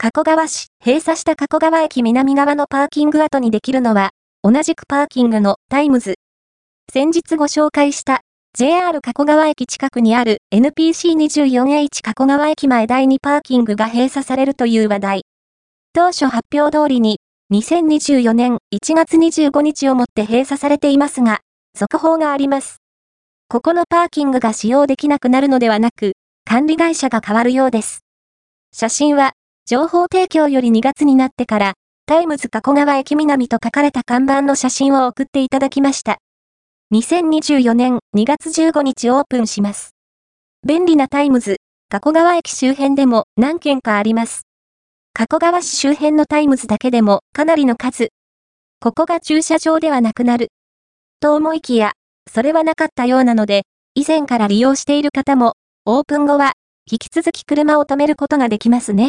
加古川市、閉鎖した加古川駅南側のパーキング跡にできるのは、同じくパーキングのタイムズ。先日ご紹介した JR 加古川駅近くにある NPC24H 加古川駅前第2パーキングが閉鎖されるという話題。当初発表通りに2024年1月25日をもって閉鎖されていますが、続報があります。ここのパーキングが使用できなくなるのではなく、管理会社が変わるようです。写真は、情報提供より2月になってから、タイムズ加古川駅南と書かれた看板の写真を送っていただきました。2024年2月15日オープンします。便利なタイムズ、加古川駅周辺でも何件かあります。加古川市周辺のタイムズだけでもかなりの数。ここが駐車場ではなくなる。と思いきや、それはなかったようなので、以前から利用している方も、オープン後は、引き続き車を止めることができますね。